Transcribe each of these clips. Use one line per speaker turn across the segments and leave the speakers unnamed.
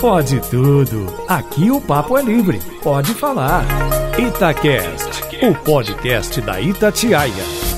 Pode tudo. Aqui o papo é livre. Pode falar. Itacast, o podcast da Itatiaia.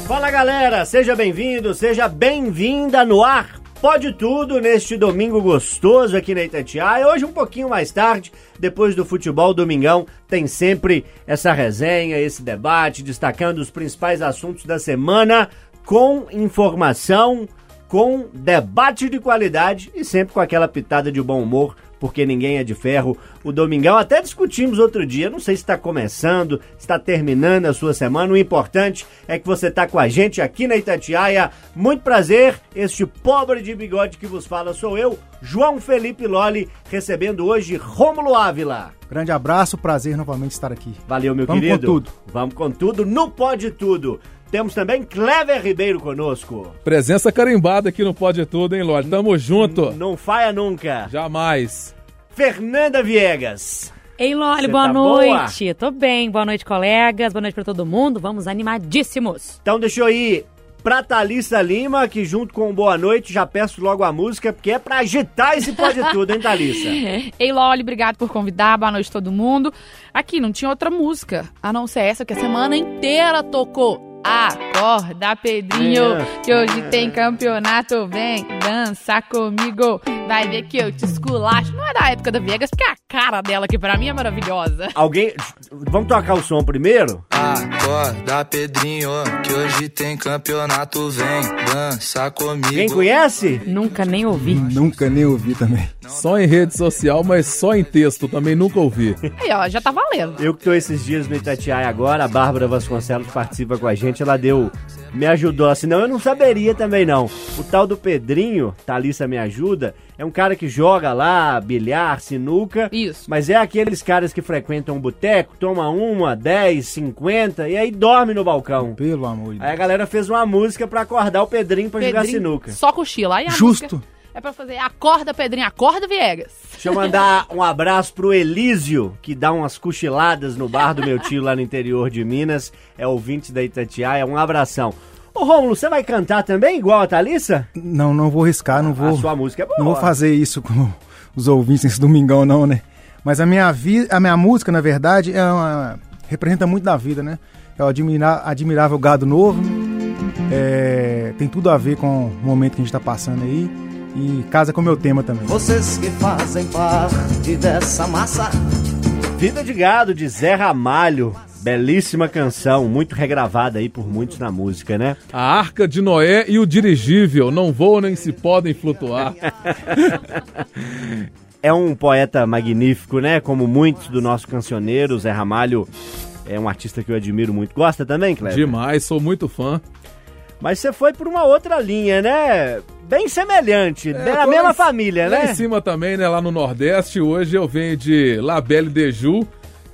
Fala galera, seja bem-vindo, seja bem-vinda no ar. Pode tudo neste domingo gostoso aqui na Itatiaia. Hoje um pouquinho mais tarde, depois do futebol domingão, tem sempre essa resenha, esse debate, destacando os principais assuntos da semana com informação, com debate de qualidade e sempre com aquela pitada de bom humor porque ninguém é de ferro. O Domingão até discutimos outro dia, não sei se está começando, está terminando a sua semana. O importante é que você está com a gente aqui na Itatiaia. Muito prazer, este pobre de bigode que vos fala sou eu, João Felipe Loli, recebendo hoje Rômulo Ávila.
Grande abraço, prazer novamente estar aqui.
Valeu, meu
Vamos
querido.
com tudo.
Vamos com tudo, no Pode Tudo. Temos também Clever Ribeiro conosco.
Presença carimbada aqui no Pode Tudo, hein, Lorde? Tamo junto.
Não falha nunca.
Jamais.
Fernanda Viegas.
Ei, Loli,
Cê
boa
tá
noite. Tô bem, boa noite, colegas. Boa noite pra todo mundo. Vamos animadíssimos.
Então deixa eu ir pra Thalissa Lima, que junto com Boa Noite já peço logo a música, porque é pra agitar esse pode tudo, hein, Thalissa?
Ei, Loli, obrigado por convidar. Boa noite todo mundo. Aqui não tinha outra música, a não ser essa que a semana inteira tocou. Ah! Acorda, Pedrinho,
É.
que hoje tem campeonato. Vem dançar comigo. Vai ver que eu te esculacho. Não é da época da Vegas, porque a cara dela aqui pra mim é maravilhosa.
Alguém. Vamos tocar o som primeiro?
Acorda, Pedrinho, que hoje tem campeonato, vem dançar comigo.
Quem conhece?
Nunca nem ouvi.
Nunca nem ouvi também.
Só em rede social, mas só em texto. Também nunca ouvi.
Aí, ó, já tá valendo.
Eu que tô esses dias no Itatiaia agora, a Bárbara Vasconcelos participa com a gente, ela deu. Me ajudou, senão eu não saberia também não. O tal do Pedrinho, Thalissa me ajuda, é um cara que joga lá, bilhar, sinuca.
Isso.
Mas é aqueles caras que frequentam um boteco, toma uma, 10, 50 e aí dorme no balcão.
Pelo amor de
Aí a
Deus.
galera fez uma música pra acordar o Pedrinho pra jogar sinuca.
Só cochila. Aí a
Justo.
música É pra fazer acorda, Pedrinho, acorda, Viegas.
Deixa eu mandar um abraço pro Elísio, que dá umas cochiladas no bar do meu tio lá no interior de Minas. É ouvinte da Itatiaia. Um abração. Ô Rômulo, você vai cantar também igual a Thalissa?
Não, não vou riscar, não
A
vou.
sua música é boa.
Não vou fazer isso com os ouvintes nesse domingão, não, né? Mas a minha, vi, a minha música, na verdade, é uma, representa muito da vida, né? É o admira, admirável gado novo. é, tem tudo a ver com o momento que a gente tá passando aí. E casa com o meu tema também.
Vocês que fazem parte dessa massa.
Vida de Gado, de Zé Ramalho. Belíssima canção, muito regravada aí por muitos na música, né?
A Arca de Noé e o dirigível não voam nem se podem flutuar.
É um poeta magnífico, né? Como muitos do nosso cancioneiro, Zé Ramalho é um artista que eu admiro muito. Gosta também, Cleber?
Demais, sou muito fã.
Mas você foi por uma outra linha, né? Bem semelhante, na
tô
mesma
lá
família,
Lá
né?
em cima também, né? Lá no Nordeste. Hoje eu venho de La Belle de Ju.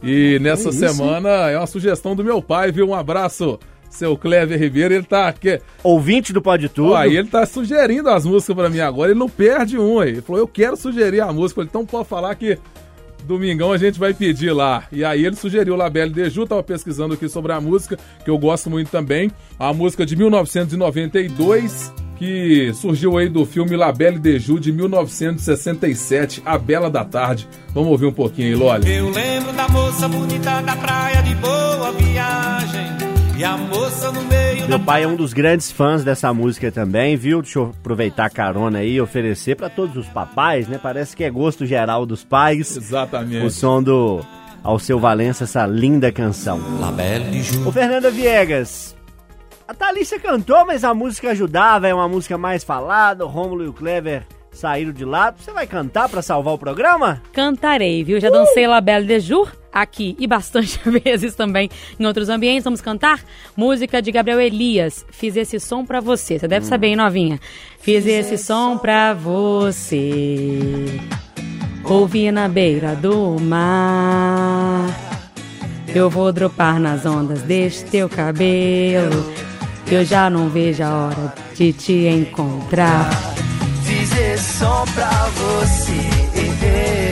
E nessa
isso, hein?
semana é uma sugestão do meu pai, viu? Um abraço, seu Clever Ribeiro. Ele tá aqui.
Ouvinte do Pode Tudo.
Aí ele tá sugerindo as músicas pra mim agora, ele não perde um aí. Ele falou, eu quero sugerir a música. Falei, então pode falar que domingão a gente vai pedir lá. E aí ele sugeriu Labelle Deju, tava pesquisando aqui sobre a música, que eu gosto muito também. A música de 1992, que surgiu aí do filme Labelle Deju de 1967, A Bela da Tarde. Vamos ouvir um pouquinho aí, Loli.
Eu lembro da moça bonita da praia de boa viagem. E a moça no meio
Meu pai é um dos grandes fãs dessa música também, viu? Deixa eu aproveitar a carona aí e oferecer pra todos os papais, né? Parece que é gosto geral dos pais. O
Exatamente.
som do Alceu Valença, essa linda canção.
La Belle de Ju.
Ô Fernanda Viegas, a Thalissa cantou, mas a música ajudava, é uma música mais falada, o Rômulo e o Clever saíram de lá. Você vai cantar pra salvar o programa?
Cantarei, viu? Já dancei La Belle de Jour aqui e bastante vezes também em outros ambientes. Vamos cantar música de Gabriel Elias. Fiz esse som pra você. Você deve saber, hein, novinha? Fiz esse som pra você. Ouvi na beira do mar. Eu vou dropar nas ondas deste teu cabelo. Eu já não vejo a hora de te encontrar.
Fiz esse som pra você.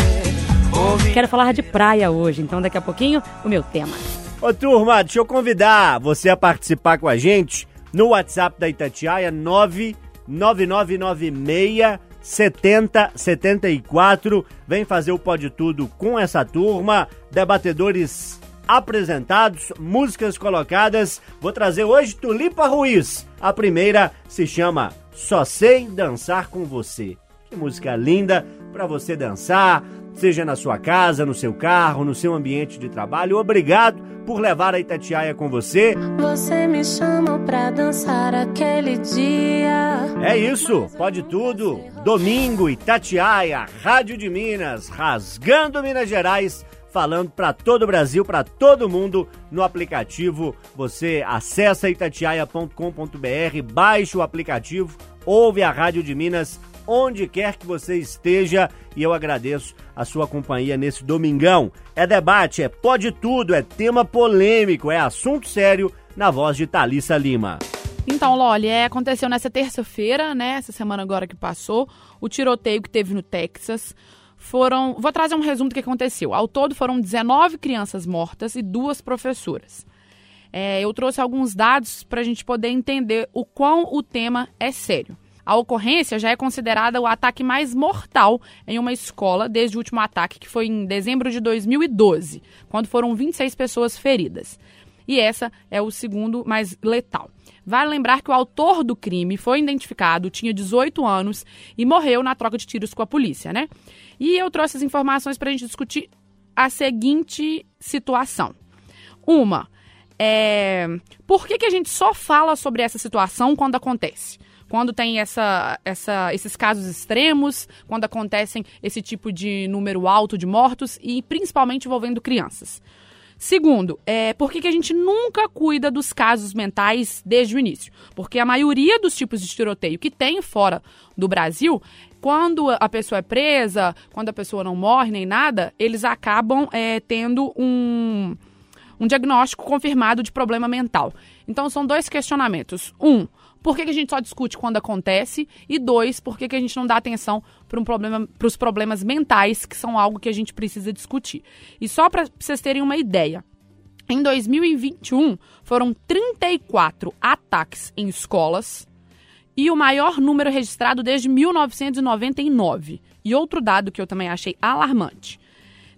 Quero falar de praia hoje, então daqui a pouquinho o meu tema.
Ô turma, deixa eu convidar você a participar com a gente no WhatsApp da Itatiaia 99996 7074. Vem fazer o Pode Tudo com essa turma, debatedores apresentados, músicas colocadas. Vou trazer hoje Tulipa Ruiz. A primeira se chama Só Sei Dançar com Você. Que música linda para você dançar, seja na sua casa, no seu carro, no seu ambiente de trabalho. Obrigado por levar a Itatiaia com você.
Você me chamou pra dançar aquele dia.
É isso, pode tudo. Domingo, Itatiaia, Rádio de Minas, rasgando Minas Gerais, falando para todo o Brasil, para todo mundo no aplicativo. Você acessa itatiaia.com.br, baixa o aplicativo, ouve a Rádio de Minas onde quer que você esteja e eu agradeço a sua companhia nesse domingão. É debate, é pode tudo, é tema polêmico, é assunto sério na voz de Thalissa Lima.
Então, Loli, é, aconteceu nessa terça-feira, né? Essa semana agora que passou, o tiroteio que teve no Texas. Foram. Vou trazer um resumo do que aconteceu. Ao todo foram 19 crianças mortas e duas professoras. É, eu trouxe alguns dados para a gente poder entender o quão o tema é sério. A ocorrência já é considerada o ataque mais mortal em uma escola desde o último ataque, que foi em dezembro de 2012, quando foram 26 pessoas feridas. E essa é o segundo mais letal. Vale lembrar que o autor do crime foi identificado, tinha 18 anos e morreu na troca de tiros com a polícia, né? E eu trouxe as informações para a gente discutir a seguinte situação. Uma, é, por que, que a gente só fala sobre essa situação quando acontece? Quando tem essa, essa, esses casos extremos, quando acontecem esse tipo de número alto de mortos e principalmente envolvendo crianças. Segundo, é, por que, que a gente nunca cuida dos casos mentais desde o início? Porque a maioria dos tipos de tiroteio que tem fora do Brasil, quando a pessoa é presa, quando a pessoa não morre nem nada, eles acabam é, tendo um, um diagnóstico confirmado de problema mental. Então são dois questionamentos. Um, por que, que a gente só discute quando acontece? E dois, por que, que a gente não dá atenção para um problema, os problemas mentais, que são algo que a gente precisa discutir? E só para vocês terem uma ideia, em 2021 foram 34 ataques em escolas e o maior número registrado desde 1999. E outro dado que eu também achei alarmante.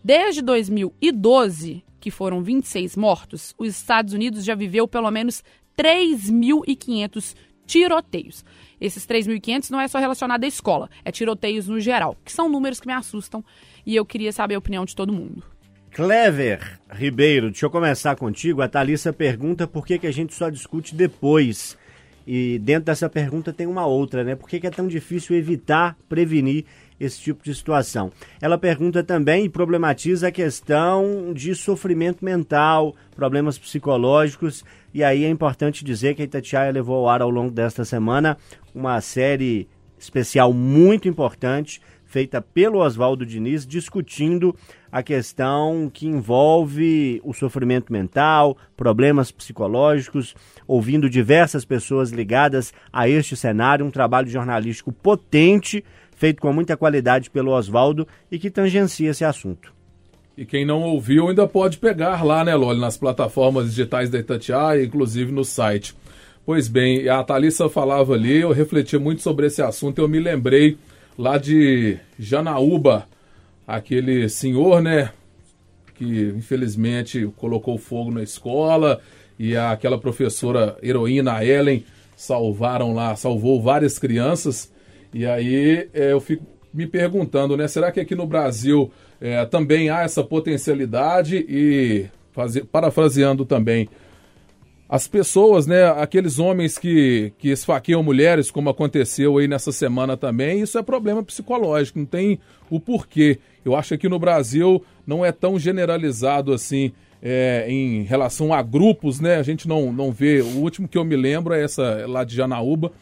Desde 2012, que foram 26 mortos, os Estados Unidos já viveu pelo menos 3.500 tiroteios. Esses 3.500 não é só relacionado à escola, é tiroteios no geral, que são números que me assustam e eu queria saber a opinião de todo mundo.
Clever Ribeiro, deixa eu começar contigo. A Thalissa pergunta por que, que a gente só discute depois. E dentro dessa pergunta tem uma outra, né? Por que, que é tão difícil evitar, prevenir esse tipo de situação? Ela pergunta também e problematiza a questão de sofrimento mental, problemas psicológicos. E aí é importante dizer que a Itatiaia levou ao ar ao longo desta semana uma série especial muito importante, feita pelo Oswaldo Diniz, discutindo a questão que envolve o sofrimento mental, problemas psicológicos, ouvindo diversas pessoas ligadas a este cenário, um trabalho jornalístico potente, feito com muita qualidade pelo Oswaldo e que tangencia esse assunto.
E quem não ouviu ainda pode pegar lá, né, Loli, nas plataformas digitais da Itatiaia, inclusive no site. Pois bem, a Thalissa falava ali, eu refleti muito sobre esse assunto, eu me lembrei lá de Janaúba, aquele senhor, né, que infelizmente colocou fogo na escola e aquela professora heroína Ellen salvaram lá, salvou várias crianças. E aí é, eu fico me perguntando, né, será que aqui no Brasil é, também há essa potencialidade e, fazer, parafraseando também, as pessoas, né, aqueles homens que, que esfaqueiam mulheres, como aconteceu aí nessa semana também, isso é problema psicológico, não tem o porquê. Eu acho que aqui no Brasil não é tão generalizado assim é, em relação a grupos, né? A gente não, não vê. O último que eu me lembro é essa lá de Janaúba,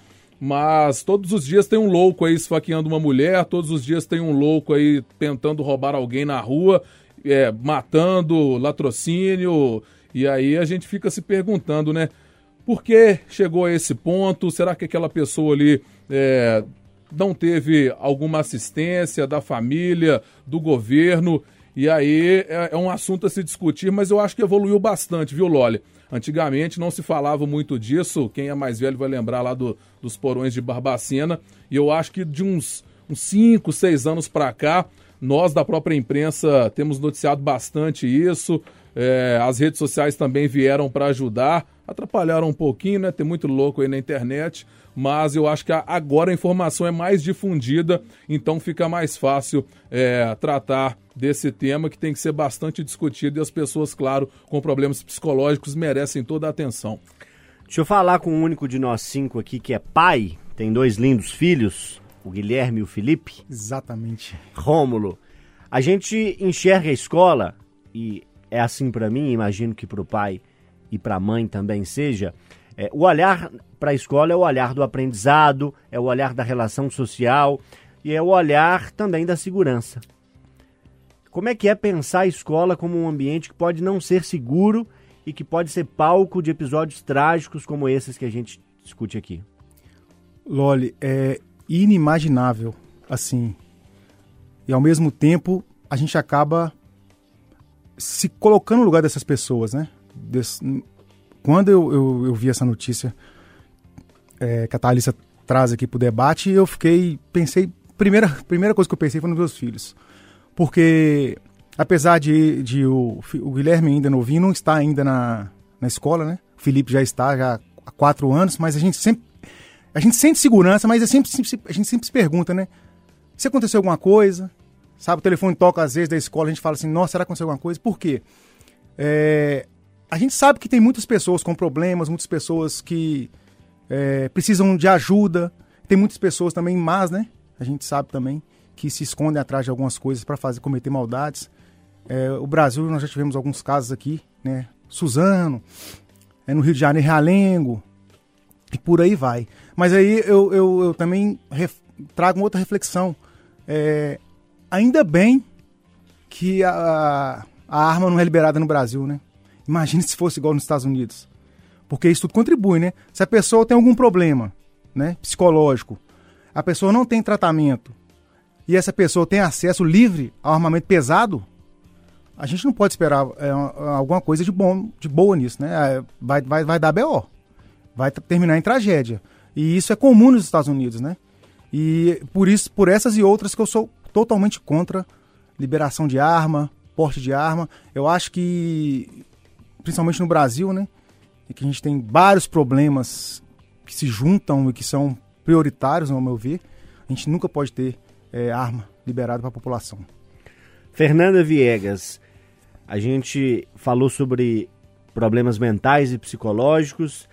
mas todos os dias tem um louco aí esfaqueando uma mulher, todos os dias tem um louco aí tentando roubar alguém na rua, é, matando, latrocínio. E aí a gente fica se perguntando, né? Por que chegou a esse ponto? Será que aquela pessoa ali é, não teve alguma assistência da família, do governo? E aí é, é um assunto a se discutir, mas eu acho que evoluiu bastante, viu, Loli? Antigamente não se falava muito disso, quem é mais velho vai lembrar lá do, dos porões de Barbacena, e eu acho que de uns, uns 5, 6 anos para cá, nós da própria imprensa temos noticiado bastante isso. É, as redes sociais também vieram para ajudar, atrapalharam um pouquinho, né? Tem muito louco aí na internet, mas eu acho que agora a informação é mais difundida, então fica mais fácil é, tratar desse tema que tem que ser bastante discutido e as pessoas, claro, com problemas psicológicos merecem toda a atenção.
Deixa eu falar com o único de nós cinco aqui que é pai, tem dois lindos filhos, o Guilherme e o Felipe.
Exatamente.
Rômulo, a gente enxerga a escola, e é assim para mim, imagino que para o pai e para a mãe também seja, é, o olhar para a escola é o olhar do aprendizado, é o olhar da relação social e é o olhar também da segurança. Como é que é pensar a escola como um ambiente que pode não ser seguro e que pode ser palco de episódios trágicos como esses que a gente discute aqui?
Loli, é inimaginável, assim. E ao mesmo tempo, a gente acaba se colocando no lugar dessas pessoas, né? Des... Quando eu, eu, eu, vi essa notícia é, que a Thalissa traz aqui pro debate, eu fiquei, pensei, primeira, primeira coisa que eu pensei foi nos meus filhos. Porque, apesar de, de o, o Guilherme ainda novinho, não está ainda na, na escola, né? O Felipe já está já há quatro anos, mas a gente sempre a gente sente segurança, mas é sempre, sempre, a gente sempre se pergunta, né? Se aconteceu alguma coisa, sabe? O telefone toca às vezes da escola, a gente fala assim, nossa, será que aconteceu alguma coisa? Por quê? É, a gente sabe que tem muitas pessoas com problemas, muitas pessoas que é, precisam de ajuda, tem muitas pessoas também más, né? A gente sabe também que se escondem atrás de algumas coisas para fazer cometer maldades. É, o Brasil, nós já tivemos alguns casos aqui, né? Suzano, é, no Rio de Janeiro, Realengo, e por aí vai. Mas aí eu, eu, eu também ref, trago uma outra reflexão. É, ainda bem que a, a arma não é liberada no Brasil, né? Imagine se fosse igual nos Estados Unidos. Porque isso tudo contribui, né? Se a pessoa tem algum problema, né, psicológico, a pessoa não tem tratamento e essa pessoa tem acesso livre ao armamento pesado, a gente não pode esperar é, alguma coisa de bom, de boa nisso, né? É, vai, vai, vai dar BO vai terminar em tragédia. E isso é comum nos Estados Unidos, né? E por isso, por essas e outras que eu sou totalmente contra liberação de arma, porte de arma. Eu acho que, principalmente no Brasil, né? que a gente tem vários problemas que se juntam e que são prioritários, ao meu ver. A gente nunca pode ter é, arma liberada para a população.
Fernanda Viegas, a gente falou sobre problemas mentais e psicológicos.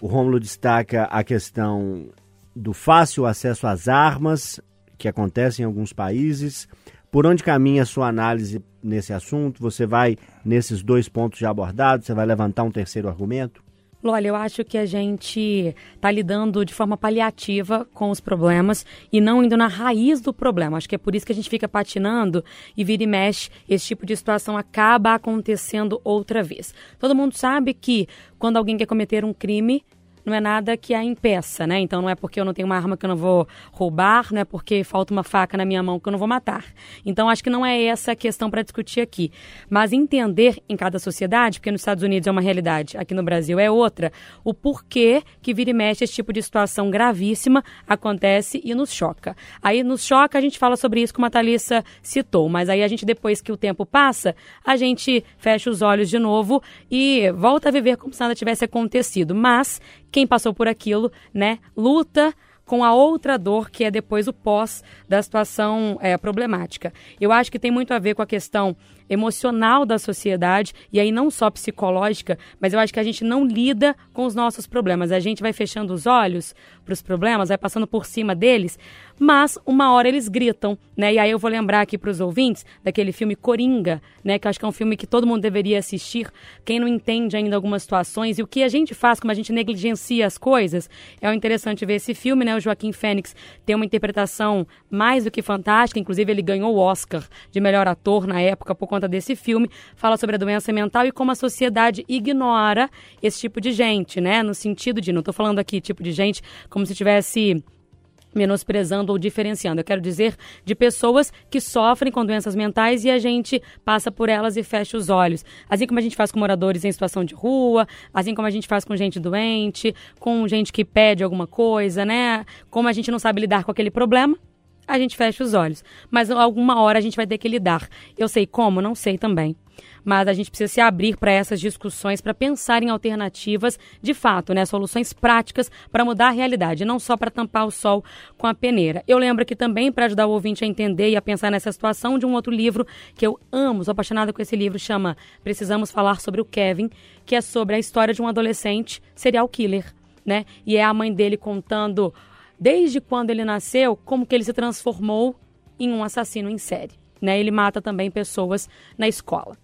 O Rômulo destaca a questão do fácil acesso às armas, que acontece em alguns países. Por onde caminha a sua análise nesse assunto? Você vai nesses dois pontos já abordados? Você vai levantar um terceiro argumento?
Olha, eu acho que a gente está lidando de forma paliativa com os problemas e não indo na raiz do problema. Acho que é por isso que a gente fica patinando e vira e mexe, esse tipo de situação acaba acontecendo outra vez. Todo mundo sabe que quando alguém quer cometer um crime, não é nada que a impeça, né? Então não é porque eu não tenho uma arma que eu não vou roubar, não é porque falta uma faca na minha mão que eu não vou matar. Então acho que não é essa a questão para discutir aqui. Mas entender em cada sociedade, porque nos Estados Unidos é uma realidade, aqui no Brasil é outra, o porquê que vira e mexe esse tipo de situação gravíssima acontece e nos choca. Aí nos choca, a gente fala sobre isso como a Thalissa citou, mas aí a gente, depois que o tempo passa, a gente fecha os olhos de novo e volta a viver como se nada tivesse acontecido. Mas quem passou por aquilo, né, luta com a outra dor que é depois o pós da situação é, problemática. Eu acho que tem muito a ver com a questão emocional da sociedade, e aí não só psicológica, mas eu acho que a gente não lida com os nossos problemas. A gente vai fechando os olhos para os problemas, vai passando por cima deles, mas uma hora eles gritam, né? E aí eu vou lembrar aqui para os ouvintes daquele filme Coringa, né? Que eu acho que é um filme que todo mundo deveria assistir. Quem não entende ainda algumas situações e o que a gente faz, como a gente negligencia as coisas, é interessante ver esse filme, né? O Joaquim Fênix tem uma interpretação mais do que fantástica, inclusive ele ganhou o Oscar de melhor ator na época por conta conta desse filme, fala sobre a doença mental e como a sociedade ignora esse tipo de gente, né? No sentido de, não estou falando aqui tipo de gente como se tivesse menosprezando ou diferenciando. Eu quero dizer de pessoas que sofrem com doenças mentais e a gente passa por elas e fecha os olhos. Assim como a gente faz com moradores em situação de rua, assim como a gente faz com gente doente, com gente que pede alguma coisa, né? Como a gente não sabe lidar com aquele problema, a gente fecha os olhos. Mas alguma hora a gente vai ter que lidar. Eu sei como? Não sei também mas a gente precisa se abrir para essas discussões, para pensar em alternativas de fato, né, soluções práticas para mudar a realidade, não só para tampar o sol com a peneira. Eu lembro que também para ajudar o ouvinte a entender e a pensar nessa situação de um outro livro que eu amo, sou apaixonada com esse livro, chama Precisamos falar sobre o Kevin, que é sobre a história de um adolescente serial killer, né? E é a mãe dele contando desde quando ele nasceu, como que ele se transformou em um assassino em série. Né? Ele mata também pessoas na escola.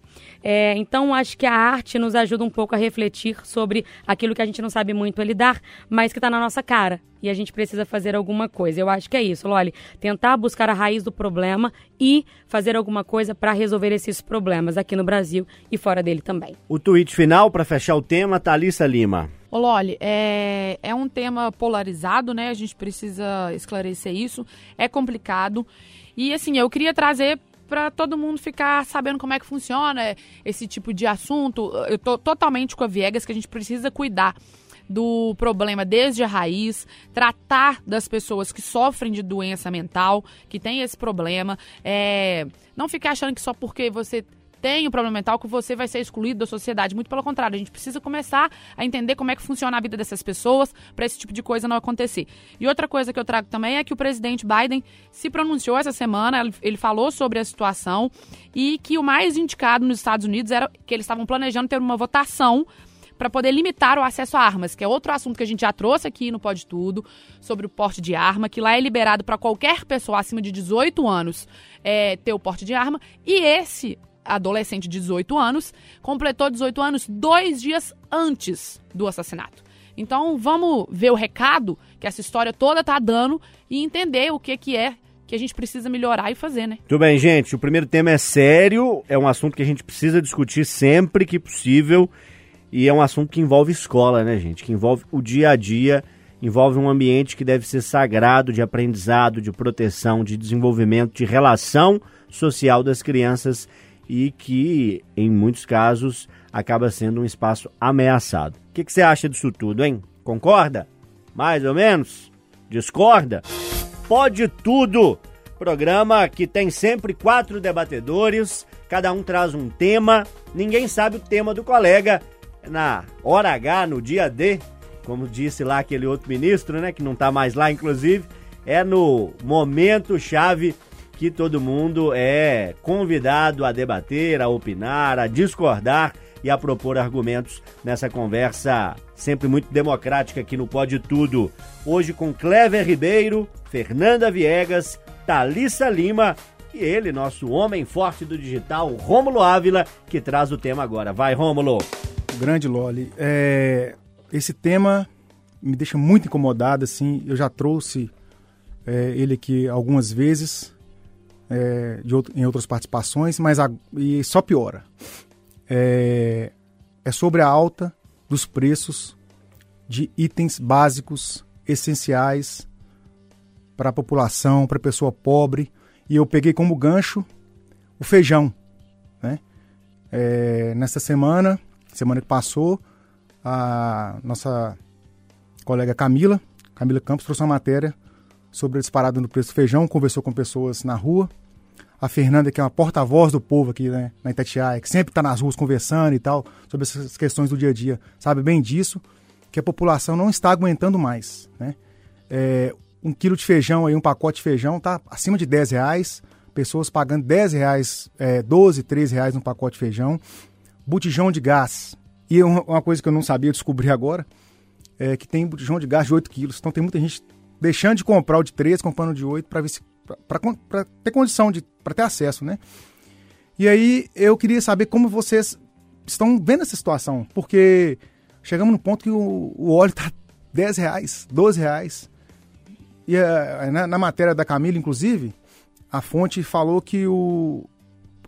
É, então, acho que a arte nos ajuda um pouco a refletir sobre aquilo que a gente não sabe muito lidar, mas que está na nossa cara. E a gente precisa fazer alguma coisa. Eu acho que é isso, Loli. Tentar buscar a raiz do problema e fazer alguma coisa para resolver esses problemas aqui no Brasil e fora dele também.
O tweet final para fechar o tema, Thalissa Lima.
Ô Loli, é, é um tema polarizado, né? A gente precisa esclarecer isso. É complicado. E assim, eu queria trazer para todo mundo ficar sabendo como é que funciona esse tipo de assunto. Eu tô totalmente com a Viegas que a gente precisa cuidar do problema desde a raiz, tratar das pessoas que sofrem de doença mental, que tem esse problema, é, não ficar achando que só porque você tem um problema mental que você vai ser excluído da sociedade. Muito pelo contrário, a gente precisa começar a entender como é que funciona a vida dessas pessoas para esse tipo de coisa não acontecer. E outra coisa que eu trago também é que o presidente Biden se pronunciou essa semana, ele falou sobre a situação e que o mais indicado nos Estados Unidos era que eles estavam planejando ter uma votação para poder limitar o acesso a armas, que é outro assunto que a gente já trouxe aqui no Pode Tudo, sobre o porte de arma, que lá é liberado para qualquer pessoa acima de 18 anos é, ter o porte de arma. E esse adolescente de 18 anos, completou 18 anos dois dias antes do assassinato. Então vamos ver o recado que essa história toda tá dando e entender o que, que é que a gente precisa melhorar e fazer, né?
Tudo bem, gente. O primeiro tema é sério, é um assunto que a gente precisa discutir sempre que possível e é um assunto que envolve escola, né, gente? Que envolve o dia a dia, envolve um ambiente que deve ser sagrado de aprendizado, de proteção, de desenvolvimento, de relação social das crianças e que, em muitos casos, acaba sendo um espaço ameaçado. O que, que você acha disso tudo, hein? Concorda? Mais ou menos? Discorda? Pode tudo! Programa que tem sempre quatro debatedores, cada um traz um tema, ninguém sabe o tema do colega. Na hora H, no dia D, como disse lá aquele outro ministro, né, que não está mais lá, inclusive, é no momento chave que todo mundo é convidado a debater, a opinar, a discordar e a propor argumentos nessa conversa sempre muito democrática aqui no Pode Tudo. Hoje com Clever Ribeiro, Fernanda Viegas, Talissa Lima e ele, nosso homem forte do digital, Rômulo Ávila, que traz o tema agora. Vai, Rômulo!
Grande Loli, é... esse tema me deixa muito incomodado, assim, eu já trouxe é, ele aqui algumas vezes, é, outro, em outras participações, mas a, e só piora. É, é sobre a alta dos preços de itens básicos, essenciais para a população, para a pessoa pobre. E eu peguei como gancho o feijão. Né? É, nessa semana, semana que passou, a nossa colega Camila, Camila Campos, trouxe uma matéria sobre a disparada no preço do feijão, conversou com pessoas na rua. A Fernanda, que é uma porta-voz do povo aqui né, na Itatiaia, que sempre está nas ruas conversando e tal, sobre essas questões do dia a dia, sabe bem disso, que a população não está aguentando mais. Né? É, um quilo de feijão, aí, um pacote de feijão, está acima de 10 reais, pessoas pagando 10 reais, é, 12, 13 reais um pacote de feijão. Botijão de gás. E uma coisa que eu não sabia descobrir agora, é que tem botijão de gás de 8 quilos. Então tem muita gente deixando de comprar o de 3, comprando o de 8 para ter condição de para ter acesso, né? E aí eu queria saber como vocês estão vendo essa situação, porque chegamos no ponto que o, o óleo está 10 reais, 12 reais. E uh, na, na, matéria da Camila, inclusive, a fonte falou que o,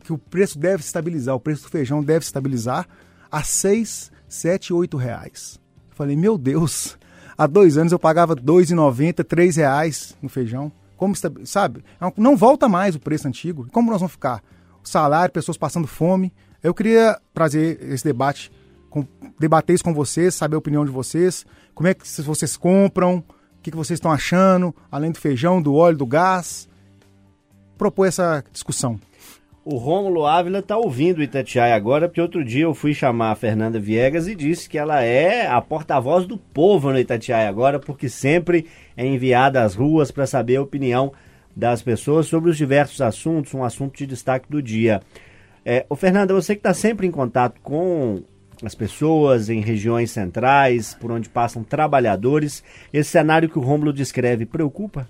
que o preço deve se estabilizar, o preço do feijão deve se estabilizar a 6, 7, 8 reais. Eu falei, meu Deus, Há dois anos eu pagava R$ 2,90, R$ reais no feijão. Como sabe? É não volta mais o preço antigo. Como nós vamos ficar? Salário, pessoas passando fome. Eu queria trazer esse debate, com, debater isso com vocês, saber a opinião de vocês. Como é que vocês compram? O que vocês estão achando? Além do feijão, do óleo, do gás. propor essa discussão.
O Rômulo Ávila tá ouvindo o Itatiaia agora, porque outro dia eu fui chamar a Fernanda Viegas e disse que ela é a porta-voz do povo no Itatiaia agora, porque sempre é enviada às ruas para saber a opinião das pessoas sobre os diversos assuntos, um assunto de destaque do dia. É, ô Fernanda, você que está sempre em contato com as pessoas em regiões centrais, por onde passam trabalhadores, esse cenário que o Rômulo descreve preocupa?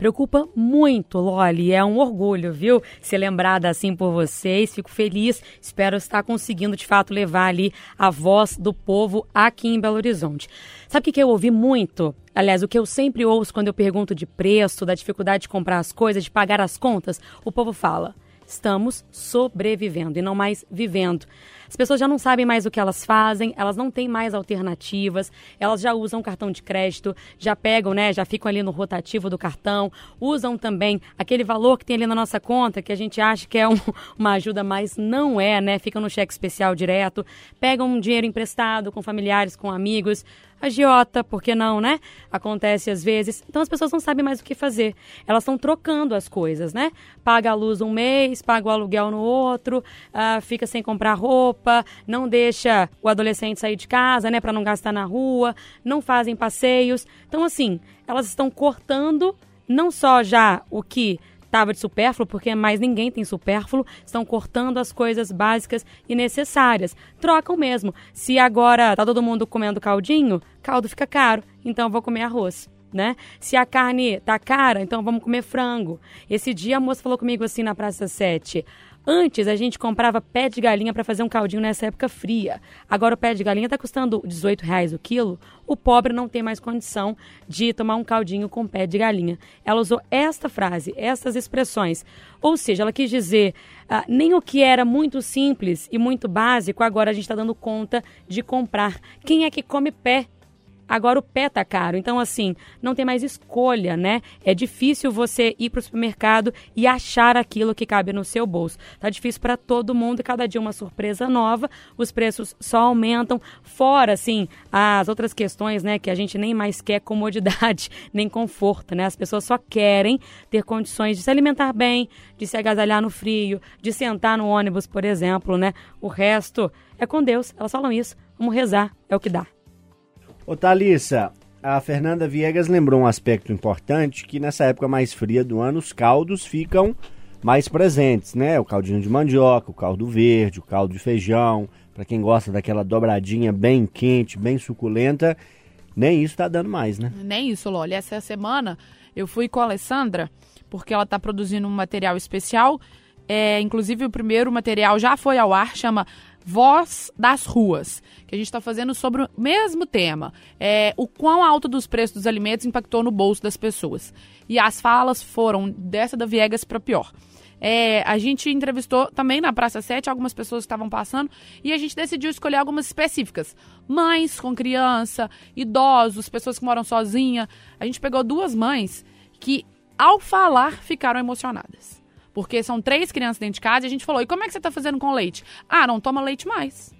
Preocupa muito, Loli. É um orgulho, viu? Ser lembrada assim por vocês. Fico feliz. Espero estar conseguindo, de fato, levar ali a voz do povo aqui em Belo Horizonte. Sabe o que, eu ouvi muito? Aliás, o que eu sempre ouço quando eu pergunto de preço, da dificuldade de comprar as coisas, de pagar as contas, o povo fala: estamos sobrevivendo e não mais vivendo. As pessoas já não sabem mais o que elas fazem, elas não têm mais alternativas, elas já usam cartão de crédito, já pegam, né, já ficam ali no rotativo do cartão, usam também aquele valor que tem ali na nossa conta, que a gente acha que é um, uma ajuda, mas não é, né? Fica no cheque especial direto, pegam um dinheiro emprestado com familiares, com amigos, agiota, por que não, né? Acontece às vezes. Então as pessoas não sabem mais o que fazer. Elas estão trocando as coisas, né? Paga a luz um mês, paga o aluguel no outro, uh, fica sem comprar roupa, não deixa o adolescente sair de casa, né? Para não gastar na rua, não fazem passeios. Então, assim, elas estão cortando não só já o que estava de supérfluo, porque mais ninguém tem supérfluo, estão cortando as coisas básicas e necessárias. Trocam mesmo. Se agora tá todo mundo comendo caldinho, caldo fica caro, então eu vou comer arroz. Né? Se a carne tá cara, então vamos comer frango. Esse dia a moça falou comigo assim na Praça 7. Antes a gente comprava pé de galinha para fazer um caldinho nessa época fria. Agora o pé de galinha está custando 18 reais o quilo. O pobre não tem mais condição de tomar um caldinho com pé de galinha. Ela usou esta frase, estas expressões. Ou seja, ela quis dizer ah, nem o que era muito simples e muito básico agora a gente está dando conta de comprar. Quem é que come pé Agora o pé tá caro, então assim, não tem mais escolha, né? É difícil você ir pro supermercado e achar aquilo que cabe no seu bolso. Tá difícil para todo mundo, cada dia uma surpresa nova, os preços só aumentam, fora assim, as outras questões, né, que a gente nem mais quer comodidade, nem conforto, né? As pessoas só querem ter condições de se alimentar bem, de se agasalhar no frio, de sentar no ônibus, por exemplo, né? O resto é com Deus. Elas falam isso. Vamos rezar, é o que dá.
Ô Thalissa, a Fernanda Viegas lembrou um aspecto importante que nessa época mais fria do ano os caldos ficam mais presentes, né? O caldinho de mandioca, o caldo verde, o caldo de feijão, para quem gosta daquela dobradinha bem quente, bem suculenta, nem isso tá dando mais, né?
Nem isso, Loli. Essa semana eu fui com a Alessandra, porque ela tá produzindo um material especial. É, inclusive o primeiro material já foi ao ar, chama Voz das Ruas, que a gente está fazendo sobre o mesmo tema. É, o quão alto dos preços dos alimentos impactou no bolso das pessoas. E as falas foram dessa da Viegas para pior. É, a gente entrevistou também na Praça 7 algumas pessoas que estavam passando e a gente decidiu escolher algumas específicas. Mães com criança, idosos, pessoas que moram sozinha. A gente pegou duas mães que, ao falar, ficaram emocionadas. Porque são três crianças dentro de casa e a gente falou: e como é que você está fazendo com leite? Ah, não toma leite mais.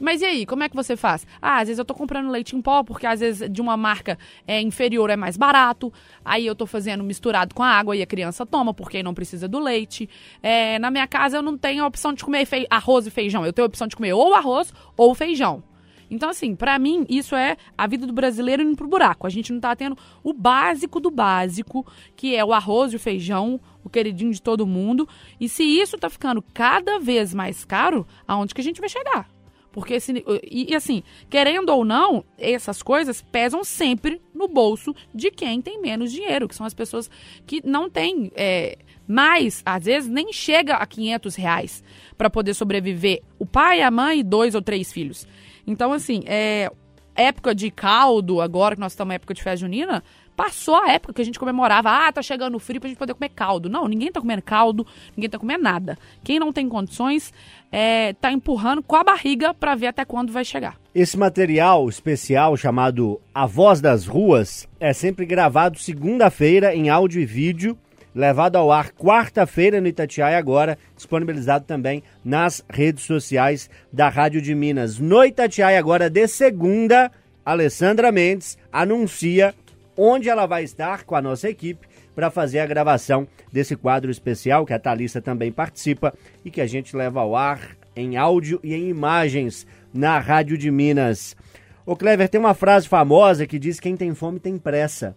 Mas e aí, como é que você faz? Ah, às vezes eu tô comprando leite em pó, porque às vezes de uma marca é, inferior é mais barato. Aí eu tô fazendo misturado com a água e a criança toma, porque não precisa do leite. É, na minha casa eu não tenho a opção de comer arroz e feijão. Eu tenho a opção de comer ou arroz ou feijão. Então, assim, para mim, isso é a vida do brasileiro indo pro buraco. A gente não tá tendo o básico do básico, que é o arroz e o feijão, o queridinho de todo mundo. E se isso tá ficando cada vez mais caro, aonde que a gente vai chegar? Porque, esse, e, e, assim, querendo ou não, essas coisas pesam sempre no bolso de quem tem menos dinheiro, que são as pessoas que não têm é, mais, às vezes nem chega a 500 reais para poder sobreviver o pai, a mãe e dois ou três filhos. Então, assim, é, época de caldo, agora que nós estamos na época de festa junina, passou a época que a gente comemorava, ah, tá chegando o frio pra gente poder comer caldo. Não, ninguém tá comendo caldo, ninguém tá comendo nada. Quem não tem condições é, tá empurrando com a barriga para ver até quando vai chegar.
Esse material especial chamado A Voz das Ruas é sempre gravado segunda-feira em áudio e vídeo levado ao ar quarta-feira no Itatiaia, agora disponibilizado também nas redes sociais da Rádio de Minas. No Itatiaia, agora de segunda, Alessandra Mendes anuncia onde ela vai estar com a nossa equipe para fazer a gravação desse quadro especial, que a Thalissa também participa e que a gente leva ao ar em áudio e em imagens na Rádio de Minas. O Clever tem uma frase famosa que diz: quem tem fome tem pressa.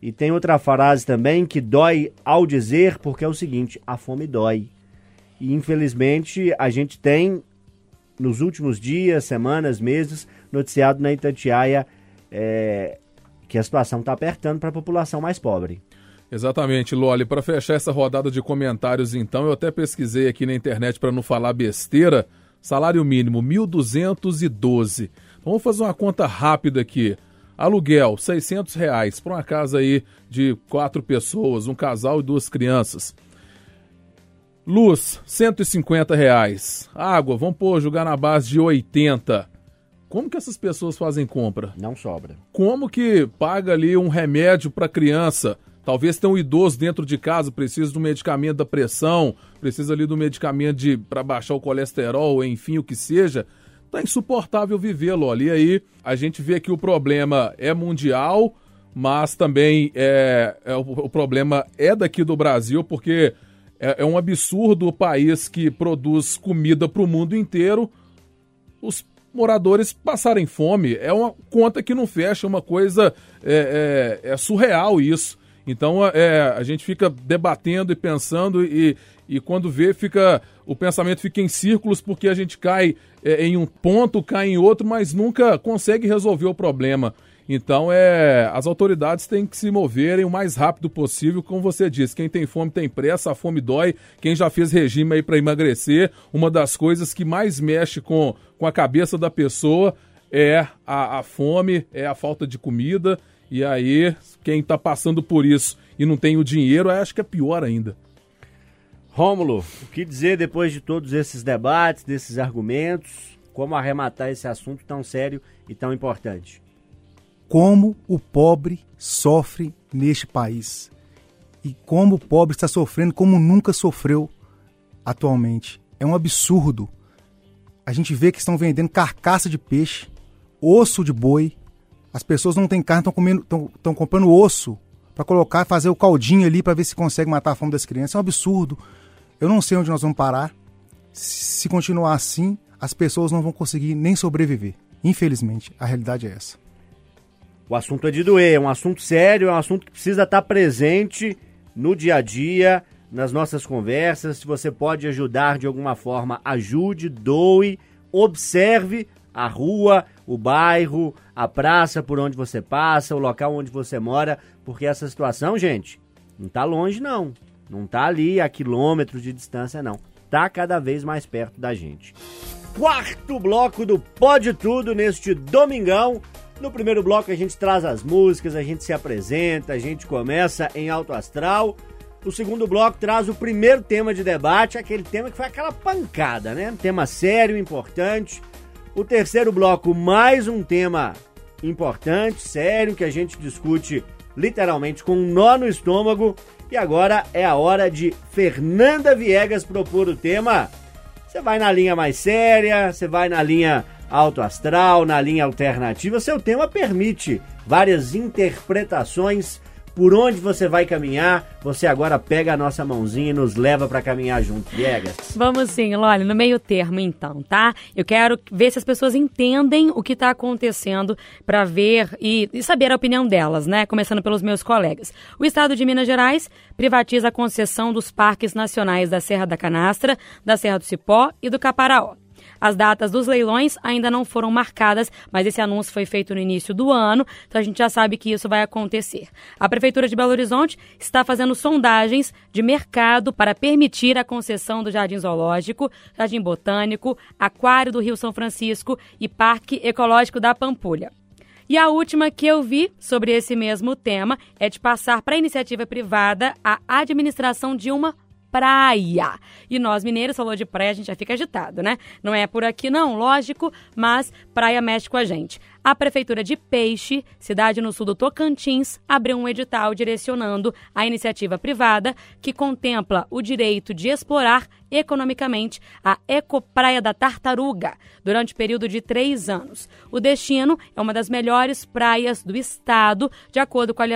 E tem outra frase também que dói ao dizer, porque é o seguinte: a fome dói. E infelizmente a gente tem, nos últimos dias, semanas, meses, noticiado na Itatiaia é, que a situação está apertando para a população mais pobre.
Exatamente, Loli. Para fechar essa rodada de comentários, então, eu até pesquisei aqui na internet para não falar besteira. Salário mínimo, 1.212. Vamos fazer uma conta rápida aqui. Aluguel, 600 reais para uma casa aí de quatro pessoas, um casal e duas crianças. Luz, 150 reais. Água, vamos pôr, jogar na base de 80. Como que essas pessoas fazem compra?
Não sobra.
Como que paga ali um remédio para criança? Talvez tenha um idoso dentro de casa, precisa do medicamento da pressão, precisa ali do medicamento para baixar o colesterol, enfim, o que seja. Tá insuportável vivê-lo ali. E aí a gente vê que o problema é mundial, mas também é, é o, o, problema é daqui do Brasil, porque é, é um absurdo o país que produz comida para o mundo inteiro. Os moradores passarem fome. É uma conta que não fecha, uma coisa é, é, é surreal isso. Então é, a gente fica debatendo e pensando e, e quando vê fica o pensamento fica em círculos porque a gente cai é, em um ponto, cai em outro, mas nunca consegue resolver o problema. Então, é, as autoridades têm que se moverem o mais rápido possível, como você disse. Quem tem fome tem pressa, a fome dói. Quem já fez regime aí para emagrecer, uma das coisas que mais mexe com, com a cabeça da pessoa é a, a fome, é a falta de comida. E aí, quem está passando por isso e não tem o dinheiro, acho que é pior ainda.
Rômulo, o que dizer depois de todos esses debates, desses argumentos? Como arrematar esse assunto tão sério e tão importante?
Como o pobre sofre neste país e como o pobre está sofrendo como nunca sofreu atualmente. É um absurdo. A gente vê que estão vendendo carcaça de peixe, osso de boi. As pessoas não têm carne, estão comendo, estão comprando osso para colocar, fazer o caldinho ali para ver se consegue matar a fome das crianças. É um absurdo. Eu não sei onde nós vamos parar. Se continuar assim, as pessoas não vão conseguir nem sobreviver. Infelizmente, a realidade é essa.
O assunto é de doer, é um assunto sério, é um assunto que precisa estar presente no dia a dia, nas nossas conversas. Se você pode ajudar de alguma forma, ajude, doe, observe a rua, o bairro, a praça por onde você passa, o local onde você mora, porque essa situação, gente, não está longe não. Não está ali a quilômetros de distância não. Tá cada vez mais perto da gente. Quarto bloco do Pode Tudo neste domingão. No primeiro bloco a gente traz as músicas, a gente se apresenta, a gente começa em alto astral. O segundo bloco traz o primeiro tema de debate, aquele tema que foi aquela pancada, né? Um tema sério, importante. O terceiro bloco, mais um tema importante, sério, que a gente discute literalmente com um nó no estômago. E agora é a hora de Fernanda Viegas propor o tema. Você vai na linha mais séria, você vai na linha alto astral, na linha alternativa, seu tema permite várias interpretações por onde você vai caminhar. Você agora pega a nossa mãozinha e nos leva para caminhar junto, Viegas.
Vamos sim, Loli, no meio termo então, tá? Eu quero ver se as pessoas entendem o que está acontecendo para ver e, e, saber a opinião delas, né? Começando pelos meus colegas. O estado de Minas Gerais privatiza a concessão dos parques nacionais da Serra da Canastra, da Serra do Cipó e do Caparaó. As datas dos leilões ainda não foram marcadas, mas esse anúncio foi feito no início do ano, então a gente já sabe que isso vai acontecer. A Prefeitura de Belo Horizonte está fazendo sondagens de mercado para permitir a concessão do Jardim Zoológico, Jardim Botânico, Aquário do Rio São Francisco e Parque Ecológico da Pampulha. E a última que eu vi sobre esse mesmo tema é de passar para a iniciativa privada a administração de uma praia. E nós, mineiros, falou de praia, a gente já fica agitado, né? Não é por aqui, não, lógico, mas praia mexe com a gente. A Prefeitura de Peixe, cidade no sul do Tocantins, abriu um edital direcionando a iniciativa privada que contempla o direito de explorar economicamente a Ecopraia da Tartaruga durante o período de três anos. O destino é uma das melhores praias do estado, de acordo com a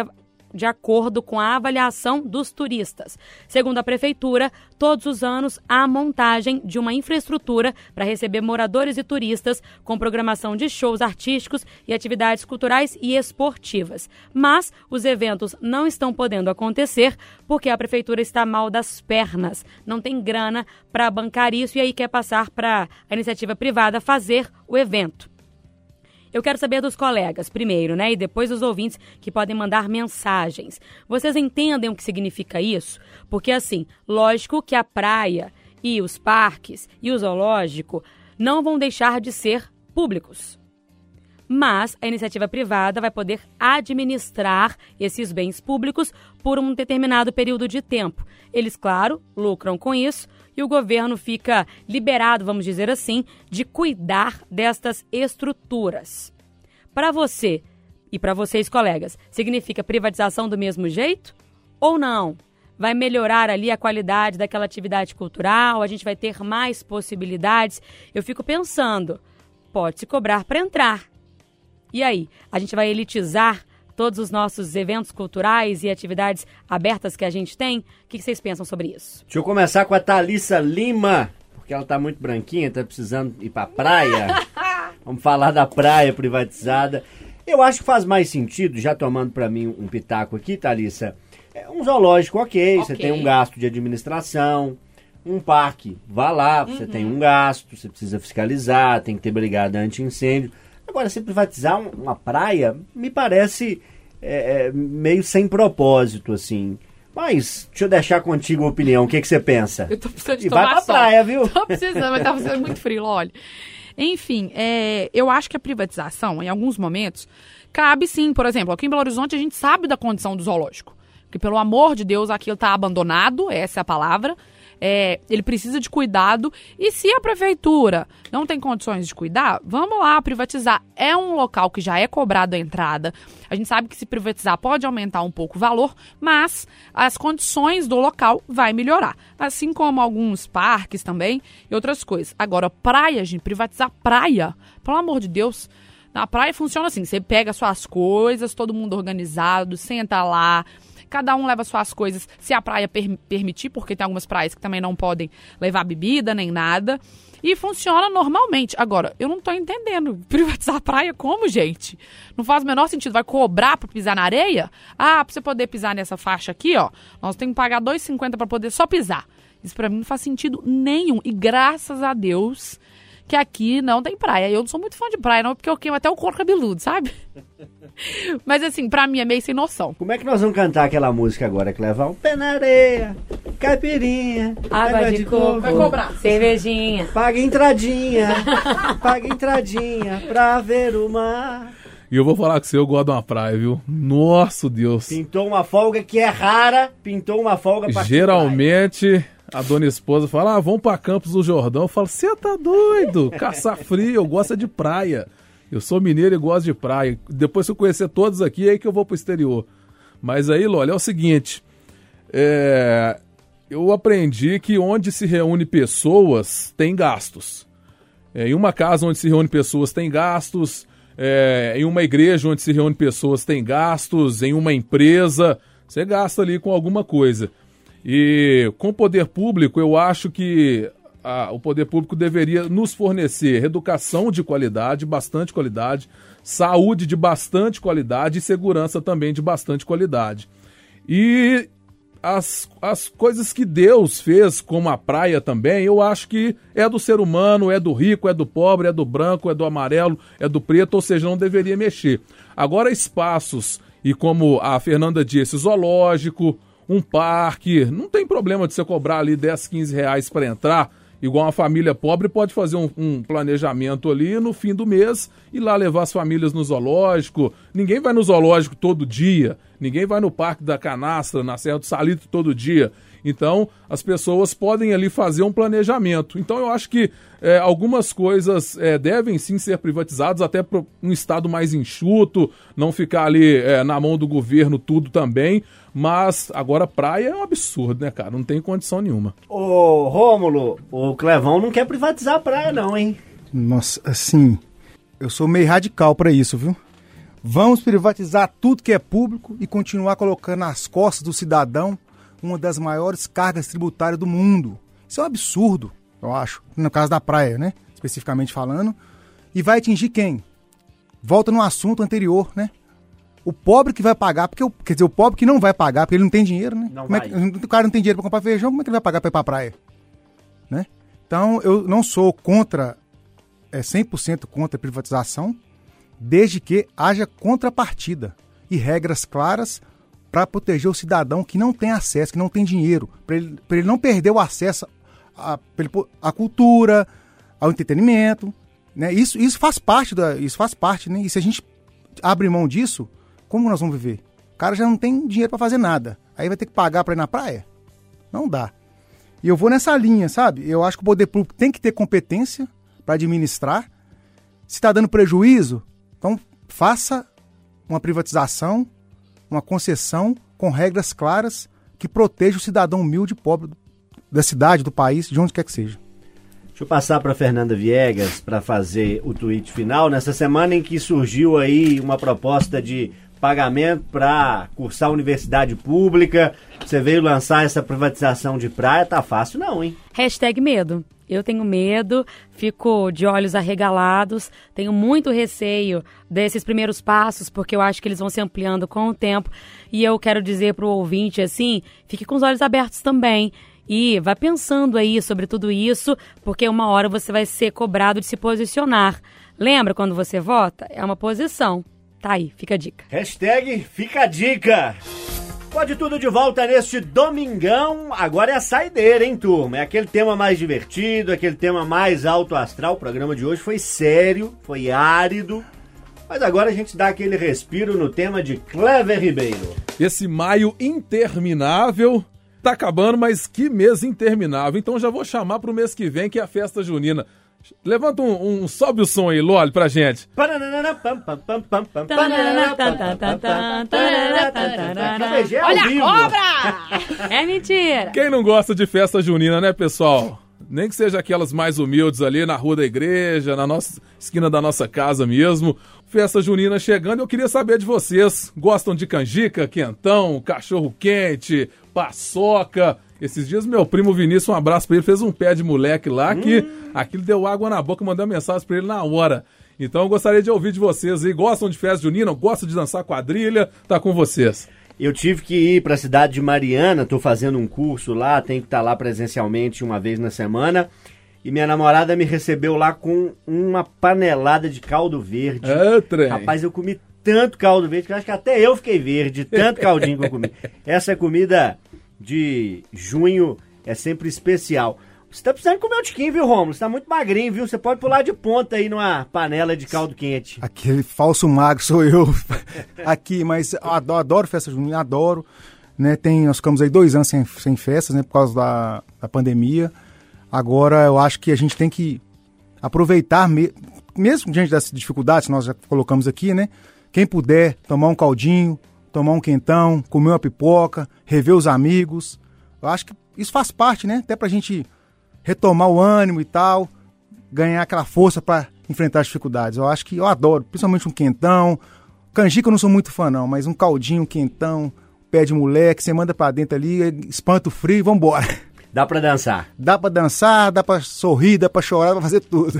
de acordo com a avaliação dos turistas. Segundo a prefeitura, todos os anos há a montagem de uma infraestrutura para receber moradores e turistas com programação de shows artísticos e atividades culturais e esportivas. Mas os eventos não estão podendo acontecer porque a prefeitura está mal das pernas, não tem grana para bancar isso e aí quer passar para a iniciativa privada fazer o evento. Eu quero saber dos colegas, primeiro, né? E depois dos ouvintes que podem mandar mensagens. Vocês entendem o que significa isso? Porque, assim, lógico que a praia e os parques e o zoológico não vão deixar de ser públicos. Mas a iniciativa privada vai poder administrar esses bens públicos por um determinado período de tempo. Eles, claro, lucram com isso, e o governo fica liberado, vamos dizer assim, de cuidar destas estruturas. Para você e para vocês, colegas, significa privatização do mesmo jeito ou não? Vai melhorar ali a qualidade daquela atividade cultural? A gente vai ter mais possibilidades? Eu fico pensando, pode se cobrar para entrar. E aí, a gente vai elitizar todos os nossos eventos culturais e atividades abertas que a gente tem? O que vocês pensam sobre isso?
Deixa eu começar com a Thalissa Lima, porque ela tá muito branquinha, tá precisando ir pra praia. Vamos falar da praia privatizada. Eu acho que faz mais sentido, já tomando para mim um pitaco aqui, Thalissa, é um zoológico ok, você tem um gasto de administração, um parque, vá lá, você tem um gasto, você precisa fiscalizar, tem que ter brigada anti-incêndio. Agora, se privatizar um- uma praia, me parece é, é, meio sem propósito, assim. Mas, deixa eu deixar contigo a opinião, o que, que você pensa?
Eu tô precisando de
E vai
tomar
pra
sol.
praia, viu?
Tô precisando, mas tá fazendo muito frio, olha. Enfim, é, eu acho que a privatização, em alguns momentos, cabe sim. Por exemplo, aqui em Belo Horizonte a gente sabe da condição do zoológico. Que, pelo amor de Deus, aquilo está abandonado, essa é a palavra. É, ele precisa de cuidado. E se a prefeitura não tem condições de cuidar, vamos lá privatizar. É um local que já é cobrado a entrada. A gente sabe que se privatizar pode aumentar um pouco o valor, mas as condições do local vai melhorar. Assim como alguns parques também e outras coisas. Agora, praia, gente, privatizar praia, pelo amor de Deus. Na praia funciona assim: você pega suas coisas, todo mundo organizado, senta lá, cada um leva suas coisas, se a praia per- permitir, porque tem algumas praias que também não podem levar bebida nem nada. E funciona normalmente. Agora, eu não tô entendendo. Privatizar a praia como, gente? Não faz o menor sentido. Vai cobrar pra pisar na areia? Ah, pra você poder pisar nessa faixa aqui, ó, nós temos que pagar R$ 2,50 pra poder só pisar. Isso pra mim não faz sentido nenhum. E graças a Deus que aqui não tem praia. Eu não sou muito fã de praia, não, porque eu queimo até o couro cabeludo, sabe? Mas assim, pra mim é meio sem noção.
Como é que nós vamos cantar aquela música agora, Clevão? Pé na areia, caipirinha,
Água de coco,
Vai cobrar.
cervejinha.
Paga entradinha, paga entradinha pra ver o mar.
E eu vou falar que você, eu gosto de uma praia, viu? Nossa, Deus.
Pintou uma folga que é rara, pintou uma folga pra
Geralmente, a dona esposa fala, ah, vamos pra Campos do Jordão. Eu falo, você tá doido? Caçar frio, eu gosto é de praia. Eu sou mineiro e gosto de praia. Depois que eu conhecer todos aqui, é aí que eu vou pro exterior. Mas aí, Lolha, é o seguinte. é, Eu aprendi que onde se reúne pessoas, tem gastos. É, em uma casa onde se reúne pessoas tem gastos, é, em uma igreja onde se reúne pessoas tem gastos, em uma empresa, você gasta ali com alguma coisa. E com o poder público, eu acho que a- o poder público deveria nos fornecer educação de qualidade, bastante qualidade, saúde de bastante qualidade e segurança também de bastante qualidade. E as, as coisas que Deus fez, como a praia também, eu acho que é do ser humano, é do rico, é do pobre, é do branco, é do amarelo, é do preto, ou seja, não deveria mexer. Agora, espaços, e como a Fernanda disse, zoológico, um parque, não tem problema de você cobrar ali 10, 15 reais para entrar. Igual uma família pobre pode fazer um, um planejamento ali no fim do mês e lá levar as famílias no zoológico. Ninguém vai no zoológico todo dia, ninguém vai no Parque da Canastra, na Serra do Salito todo dia. Então, as pessoas podem ali fazer um planejamento. Então, eu acho que é, algumas coisas é, devem sim ser privatizadas, até para um estado mais enxuto, não ficar ali é, na mão do governo tudo também. Mas agora praia é um absurdo, né, cara? Não tem condição nenhuma.
Ô, Rômulo, o Clevão não quer privatizar a praia, não, hein?
Nossa, assim, eu sou meio radical pra isso, viu? Vamos privatizar tudo que é público e continuar colocando nas costas do cidadão uma das maiores cargas tributárias do mundo. Isso é um absurdo, eu acho, no caso da praia, né? Especificamente falando. E vai atingir quem? Volta no assunto anterior, né? O pobre que vai pagar, porque o, quer dizer, o pobre que não vai pagar, porque ele não tem dinheiro, né?
Não
Como é
vai.
que- o cara não tem dinheiro para comprar feijão, como é que ele vai pagar para ir para praia? Né? Então, eu não sou contra, é 100% contra a privatização, desde que haja contrapartida e regras claras para proteger o cidadão que não tem acesso, que não tem dinheiro, para ele, pra ele não perder o acesso à, à cultura, ao entretenimento, né? Isso, isso faz parte da, isso faz parte, né? E se a gente abre mão disso, como nós vamos viver? O cara já não tem dinheiro para fazer nada, aí vai ter que pagar para ir na praia? Não dá. E eu vou nessa linha, sabe? Eu acho que o poder público tem que ter competência para administrar. Se está dando prejuízo, então faça uma privatização, uma concessão com regras claras que proteja o cidadão humilde e pobre da cidade, do país, de onde quer que seja.
Deixa eu passar para Fernanda Viegas para fazer o tweet final. Nessa semana em que surgiu aí uma proposta de pagamento para cursar universidade pública, você veio lançar essa privatização de praia, tá fácil não, hein?
Hashtag medo. Eu tenho medo, fico de olhos arregalados, tenho muito receio desses primeiros passos, porque eu acho que eles vão se ampliando com o tempo. E eu quero dizer para o ouvinte assim: fique com os olhos abertos também. E vá pensando aí sobre tudo isso, porque uma hora você vai ser cobrado de se posicionar. Lembra quando você vota? É uma posição. Tá aí, fica a dica.
Hashtag fica a dica. Pode tudo de volta neste domingão. Agora é a saideira, hein, turma? É aquele tema mais divertido, aquele tema mais alto astral. O programa de hoje foi sério, foi árido. Mas agora a gente dá aquele respiro no tema de Clever Ribeiro.
Esse maio interminável tá acabando, mas que mês interminável. Então já vou chamar pro mês que vem, que é a festa junina. Levanta um, um sobe o som aí, Loli, pra gente.
Olha a cobra!
É mentira!
Quem não gosta de festa junina, né, pessoal? Nem que seja aquelas mais humildes ali na rua da igreja, na nossa esquina da nossa casa mesmo. Festa junina chegando, eu queria saber de vocês. Gostam de canjica, quentão, cachorro quente, paçoca? Esses dias meu primo Vinícius, um abraço pra ele, fez um pé de moleque lá que aquilo deu água na boca, mandei uma mensagem pra ele na hora. Então eu gostaria de ouvir de vocês aí. Gostam de festa junina? Gostam de dançar quadrilha? Tá com vocês.
Eu tive que ir para a cidade de Mariana, tô fazendo um curso lá, tenho que estar lá presencialmente uma vez na semana. E minha namorada me recebeu lá com uma panelada de caldo verde.
É, trem.
Rapaz, eu comi tanto caldo verde que eu acho que até eu fiquei verde, tanto caldinho que eu comi. Essa comida de junho é sempre especial. Você tá precisando comer um tiquinho, viu, Romulo? Você tá muito magrinho, viu? Você pode pular de ponta aí numa panela de caldo quente.
Aquele falso magro sou eu aqui, mas adoro, adoro festa junina, adoro. Né? Tem, nós ficamos aí dois anos sem, sem festas, né? Por causa da, da pandemia. Agora eu acho que a gente tem que aproveitar, me- mesmo diante das dificuldades que nós já colocamos aqui, né? Quem puder tomar um caldinho, tomar um quentão, comer uma pipoca, rever os amigos. Eu acho que isso faz parte, né? Até pra gente retomar o ânimo e tal, ganhar aquela força para enfrentar as dificuldades. Eu acho que eu adoro, principalmente um quentão. Canjica eu não sou muito fã não, mas um caldinho, um quentão, pé de moleque, você manda pra dentro ali, espanta o frio e vambora.
Dá pra dançar.
Dá pra dançar, dá pra sorrir, dá pra chorar, dá pra fazer tudo.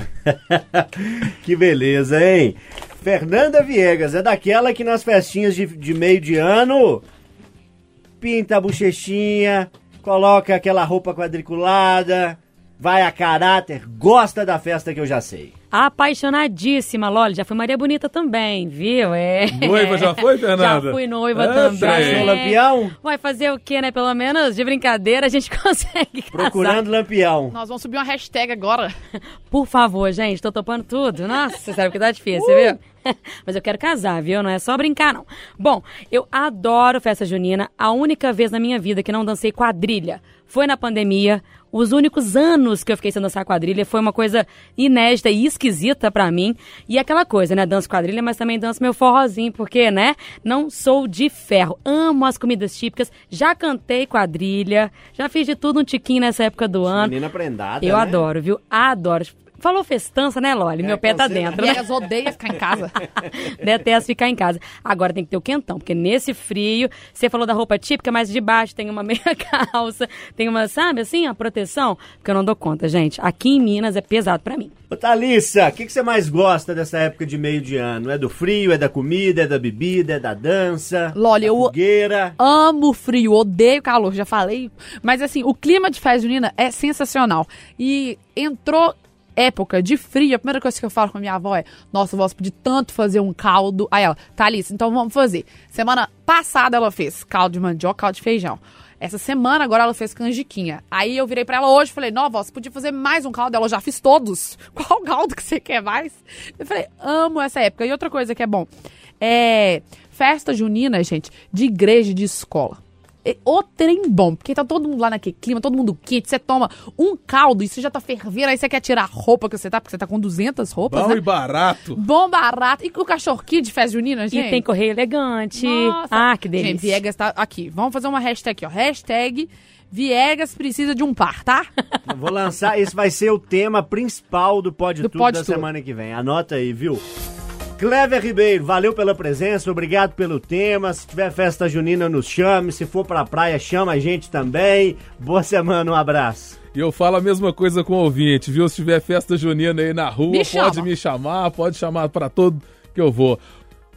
que beleza, hein? Fernanda Viegas é daquela que nas festinhas de, de meio de ano pinta a bochechinha, coloca aquela roupa quadriculada, vai a caráter, gosta da festa que eu já sei.
Apaixonadíssima, Loli. Já fui Maria Bonita também, viu? É.
Noiva já foi, Fernanda?
Já fui noiva
É,
também.
Achou lampião?
Vai fazer o quê, né? Pelo menos de brincadeira a gente consegue casar.
Procurando lampião.
Nós vamos subir uma hashtag agora.
Por favor, gente, tô topando tudo. Nossa, você sabe que tá difícil, viu? Mas eu quero casar, viu? Não é só brincar, não. Bom, eu adoro festa junina. A única vez na minha vida que não dancei quadrilha foi na pandemia. Os únicos anos que eu fiquei sem dançar quadrilha foi uma coisa inédita e esquisita pra mim. E aquela coisa, né? Danço quadrilha, mas também danço meu forrozinho, porque, né? Não sou de ferro. Amo as comidas típicas. Já cantei quadrilha. Já fiz de tudo um tiquinho nessa época do ano.
Menina prendada,
Eu
né?
adoro, viu? Adoro. Falou festança, né, Loli? Meu pé tá
você-
dentro. né?
Viegas odeia ficar em casa.
Detesto ficar em casa. Agora tem que ter o quentão, porque nesse frio, você falou da roupa típica, mas de baixo tem uma meia calça, tem uma, sabe, assim, a proteção, porque eu não dou conta, gente. Aqui em Minas é pesado pra mim.
Ô, Thalissa, o que, que você mais gosta dessa época de meio de ano? É do frio, é da comida, é da bebida, é da dança?
Loli,
da
eu-
fogueira?
Amo frio, odeio calor, já falei. Mas assim, o clima de festa junina é sensacional. E entrou época de frio, a primeira coisa que eu falo com a minha avó é: Nossa, vó, podia tanto fazer um caldo. Aí ela, Thalissa, então vamos fazer. Semana passada ela fez caldo de mandioca, caldo de feijão. Essa semana agora ela fez canjiquinha. Aí eu virei pra ela hoje e falei: Não, vó, você podia fazer mais um caldo. Ela, já fiz todos. Qual caldo que você quer mais? Eu falei: Amo essa época. E outra coisa que é bom: é festa junina, gente, de igreja, de escola. É o trem bom, porque tá todo mundo lá naquele clima, todo mundo quente, você toma um caldo e você já tá fervendo, aí você quer tirar a roupa que você tá, porque você tá com 200 roupas,
Bom
né?
e barato.
Bom, barato. E o cachorro quente de festa junina, gente?
E tem correio elegante.
Nossa.
Ah, que
Gente,
delícia.
Viegas tá aqui. Vamos fazer uma hashtag aqui, ó. Hashtag Viegas precisa de um par, tá?
Eu Vou lançar, esse vai ser o tema principal do Pode
Do
Tudo
Pode
da
Tudo.
semana que vem. Anota aí, viu? Clever Ribeiro, valeu pela presença, obrigado pelo tema. Se tiver festa junina, nos chame. Se for pra praia, chama a gente também. Boa semana, um abraço.
E eu falo a mesma coisa com o ouvinte, viu? Se tiver festa junina aí na rua,
Me
pode
chama.
me chamar, pode chamar pra todo que eu vou.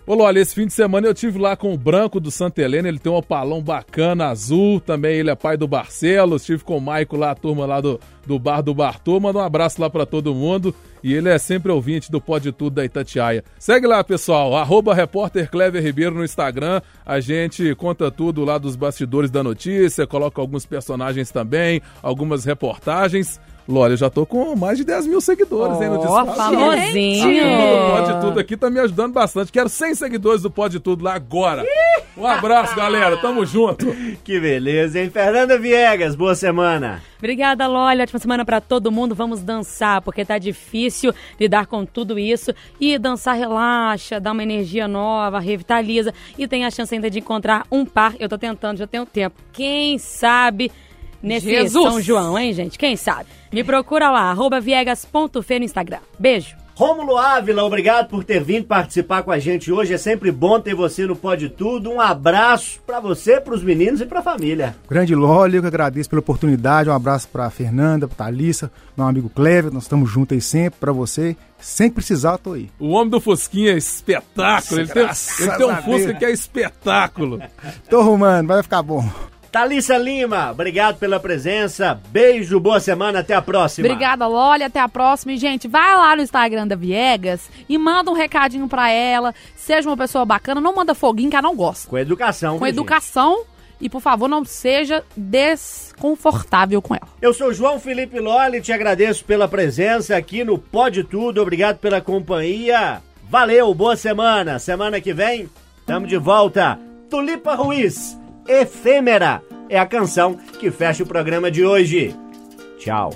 Ô, Loli, esse fim de semana eu tive lá com o Branco do Santa Helena, ele tem um opalão bacana, azul, também ele é pai do Barcelos, estive com o Maico lá, a turma lá do, do bar do Bartô, manda um abraço lá pra todo mundo, e ele é sempre ouvinte do Pode Tudo da Itatiaia. Segue lá, pessoal, arroba repórter Clever Ribeiro no Instagram, a gente conta tudo lá dos bastidores da notícia, coloca alguns personagens também, algumas reportagens. Loli, eu já tô com mais de 10 mil seguidores aí no
Ó,
Discord.
famosinho.
Pode Tudo aqui tá me ajudando bastante. Quero 100 seguidores do Pode Tudo lá agora. Um abraço, galera. Tamo junto.
Que beleza, hein? Fernanda Viegas, boa semana.
Obrigada, Loli. Ótima semana pra todo mundo. Vamos dançar, porque tá difícil lidar com tudo isso. E dançar relaxa, dá uma energia nova, revitaliza. E tem a chance ainda de encontrar um par. Eu tô tentando, já tem um tempo. Quem sabe nesse
Jesus!
São João, hein, gente? Quem sabe? Me procura lá, arroba no Instagram. Beijo.
Rômulo Ávila, obrigado por ter vindo participar com a gente hoje. É sempre bom ter você no Pode Tudo. Um abraço pra você, pros meninos e pra família.
Grande Loli, eu que agradeço pela oportunidade. Um abraço pra Fernanda, pra Thalissa, meu amigo Clever. Nós estamos juntos aí sempre pra você. Sem precisar, tô aí.
O homem do Fusquinha é espetáculo. Ele tem, ele tem um
a
Fusca que é espetáculo.
Tô arrumando, vai ficar bom.
Thalissa Lima, obrigado pela presença. Beijo, boa semana, até a próxima.
Obrigada, Loli. Até a próxima. E, gente, vai lá no Instagram da Viegas e manda um recadinho pra ela. Seja uma pessoa bacana. Não manda foguinho que ela não gosta.
Com educação.
Com
viu, gente?
educação. E, por favor, não seja desconfortável com ela.
Eu sou João Felipe Loli, te agradeço pela presença aqui no Pode Tudo, obrigado pela companhia. Valeu, boa semana. Semana que vem, tamo de volta. Tulipa Ruiz, Efêmera, é a canção que fecha o programa de hoje. Tchau.